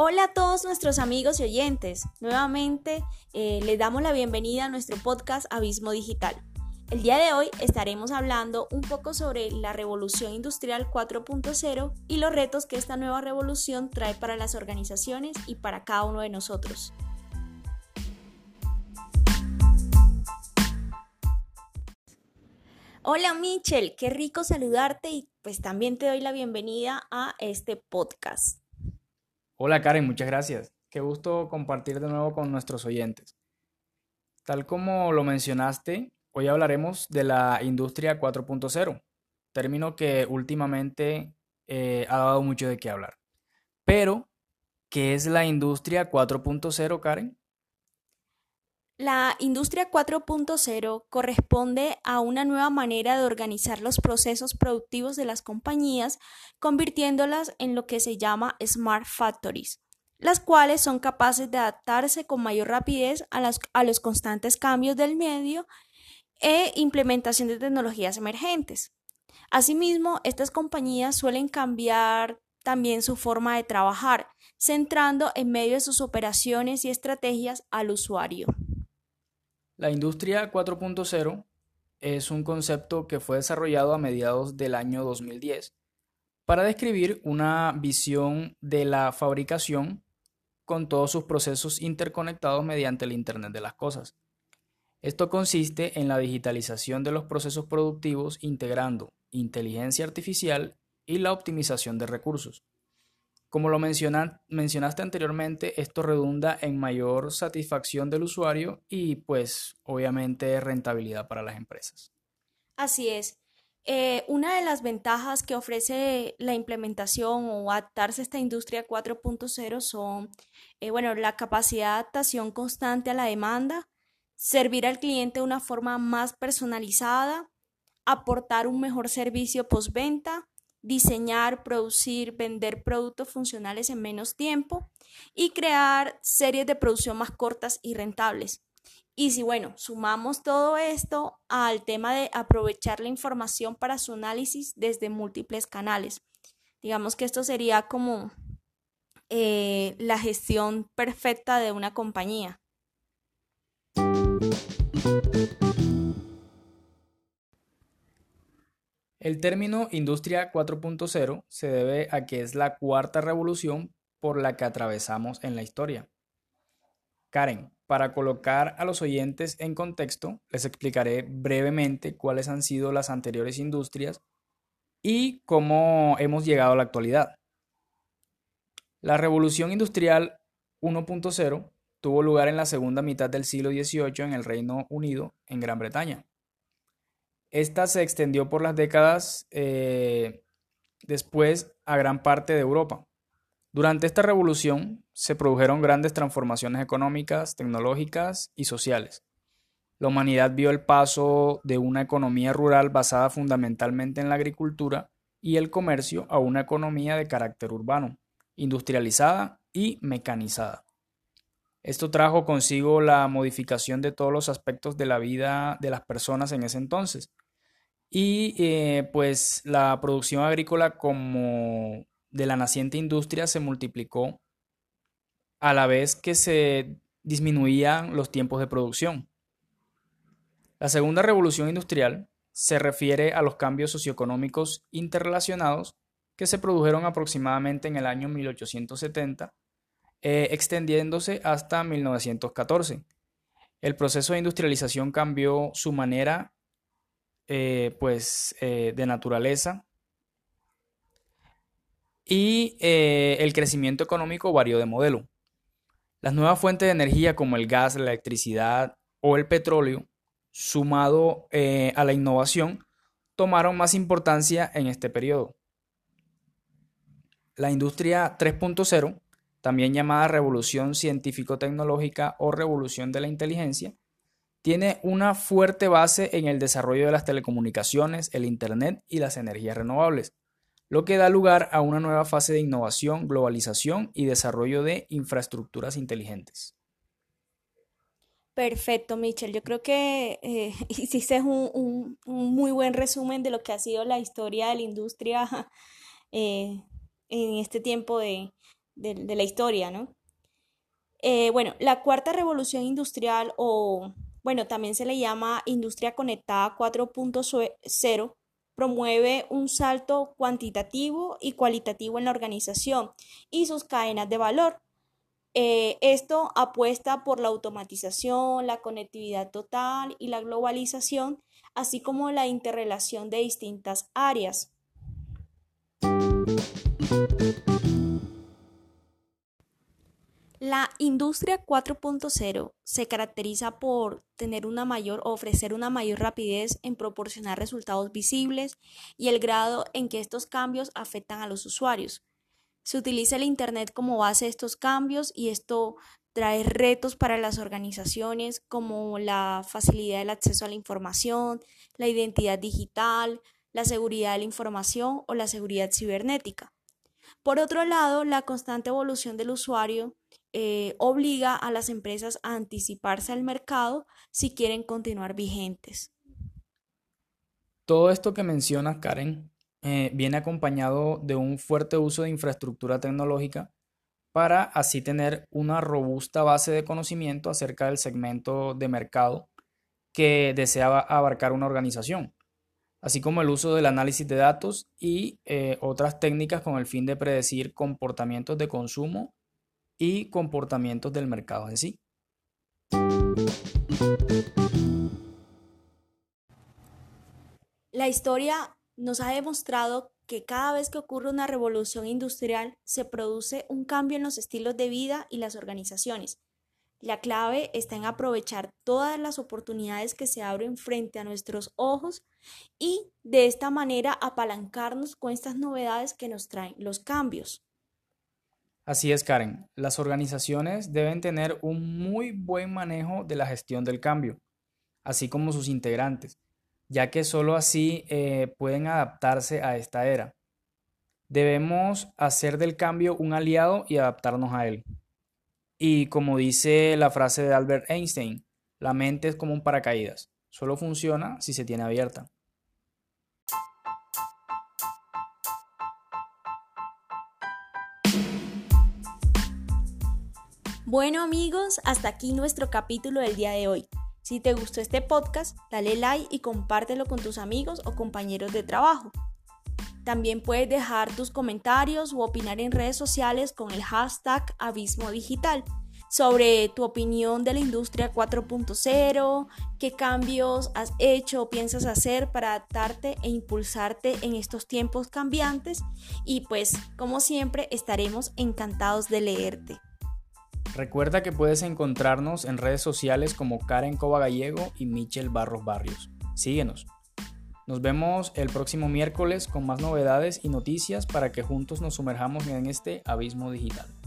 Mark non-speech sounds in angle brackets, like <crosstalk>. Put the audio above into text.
Hola a todos nuestros amigos y oyentes. Nuevamente eh, les damos la bienvenida a nuestro podcast Abismo Digital. El día de hoy estaremos hablando un poco sobre la revolución industrial 4.0 y los retos que esta nueva revolución trae para las organizaciones y para cada uno de nosotros. Hola Michelle, qué rico saludarte y pues también te doy la bienvenida a este podcast. Hola Karen, muchas gracias. Qué gusto compartir de nuevo con nuestros oyentes. Tal como lo mencionaste, hoy hablaremos de la industria 4.0, término que últimamente eh, ha dado mucho de qué hablar. Pero, ¿qué es la industria 4.0, Karen? La industria 4.0 corresponde a una nueva manera de organizar los procesos productivos de las compañías, convirtiéndolas en lo que se llama smart factories, las cuales son capaces de adaptarse con mayor rapidez a, los constantes cambios del medio e implementación de tecnologías emergentes. Asimismo, estas compañías suelen cambiar también su forma de trabajar, centrando en medio de sus operaciones y estrategias al usuario. La industria 4.0 es un concepto que fue desarrollado a mediados del año 2010 para describir una visión de la fabricación con todos sus procesos interconectados mediante el Internet de las Cosas. Esto consiste en la digitalización de los procesos productivos integrando inteligencia artificial y la optimización de recursos. Como lo mencionaste anteriormente, esto redunda en mayor satisfacción del usuario y pues obviamente rentabilidad para las empresas. Así es. Eh, una de las ventajas que ofrece la implementación o adaptarse a esta industria 4.0 son, eh, bueno, la capacidad de adaptación constante a la demanda, servir al cliente de una forma más personalizada, aportar un mejor servicio postventa, diseñar, producir, vender productos funcionales en menos tiempo y crear series de producción más cortas y rentables. Y si, bueno, sumamos todo esto al tema de aprovechar la información para su análisis desde múltiples canales. Digamos que esto sería como eh, la gestión perfecta de una compañía. El término Industria 4.0 se debe a que es la cuarta revolución por la que atravesamos en la historia. Karen, para colocar a los oyentes en contexto, les explicaré brevemente cuáles han sido las anteriores industrias y cómo hemos llegado a la actualidad. La revolución industrial 1.0 tuvo lugar en la segunda mitad del siglo XVIII en el Reino Unido, en Gran Bretaña. Esta se extendió por las décadas eh, después a gran parte de Europa. Durante esta revolución se produjeron grandes transformaciones económicas, tecnológicas y sociales. La humanidad vio el paso de una economía rural basada fundamentalmente en la agricultura y el comercio a una economía de carácter urbano, industrializada y mecanizada. Esto trajo consigo la modificación de todos los aspectos de la vida de las personas en ese entonces. Y eh, pues la producción agrícola como de la naciente industria se multiplicó a la vez que se disminuían los tiempos de producción. La segunda revolución industrial se refiere a los cambios socioeconómicos interrelacionados que se produjeron aproximadamente en el año 1870 eh, extendiéndose hasta 1914. El proceso de industrialización cambió su manera eh, pues, eh, de naturaleza y el crecimiento económico varió de modelo. Las nuevas fuentes de energía como el gas, la electricidad o el petróleo, sumado a la innovación, tomaron más importancia en este periodo. La industria 3.0 también llamada revolución científico-tecnológica o revolución de la inteligencia, tiene una fuerte base en el desarrollo de las telecomunicaciones, el Internet y las energías renovables, lo que da lugar a una nueva fase de innovación, globalización y desarrollo de infraestructuras inteligentes. Perfecto, Michelle. Yo creo que eh, <laughs> hiciste un, muy buen resumen de lo que ha sido la historia de la industria eh, en este tiempo de, de, la historia, ¿no? Eh, bueno, la cuarta revolución industrial o, bueno, también se le llama industria conectada 4.0, promueve un salto cuantitativo y cualitativo en la organización y sus cadenas de valor. Eh, esto apuesta por la automatización, la conectividad total y la globalización, así como la interrelación de distintas áreas. La industria 4.0 se caracteriza por tener una mayor ofrecer una mayor rapidez en proporcionar resultados visibles y el grado en que estos cambios afectan a los usuarios. Se utiliza el Internet como base de estos cambios y esto trae retos para las organizaciones como la facilidad del acceso a la información, la identidad digital, la seguridad de la información o la seguridad cibernética. Por otro lado, la constante evolución del usuario eh, obliga a las empresas a anticiparse al mercado si quieren continuar vigentes. Todo esto que mencionas, Karen, eh, viene acompañado de un fuerte uso de infraestructura tecnológica para así tener una robusta base de conocimiento acerca del segmento de mercado que deseaba abarcar una organización, así como el uso del análisis de datos y eh, otras técnicas con el fin de predecir comportamientos de consumo y comportamientos del mercado en sí. La historia nos ha demostrado que cada vez que ocurre una revolución industrial se produce un cambio en los estilos de vida y las organizaciones. La clave está en aprovechar todas las oportunidades que se abren frente a nuestros ojos y de esta manera apalancarnos con estas novedades que nos traen los cambios. Así es, Karen. Las organizaciones deben tener un muy buen manejo de la gestión del cambio, así como sus integrantes, ya que sólo así eh, pueden adaptarse a esta era. Debemos hacer del cambio un aliado y adaptarnos a él. Y como dice la frase de Albert Einstein, la mente es como un paracaídas, solo funciona si se tiene abierta. Bueno amigos, hasta aquí nuestro capítulo del día de hoy. Si te gustó este podcast, dale like y compártelo con tus amigos o compañeros de trabajo. También puedes dejar tus comentarios o opinar en redes sociales con el hashtag Abismo Digital sobre tu opinión de la industria 4.0, qué cambios has hecho o piensas hacer para adaptarte e impulsarte en estos tiempos cambiantes y pues como siempre estaremos encantados de leerte. Recuerda que puedes encontrarnos en redes sociales como Karen Cova Gallego y Michel Barros Barrios. Síguenos. Nos vemos el próximo miércoles con más novedades y noticias para que juntos nos sumerjamos en este abismo digital.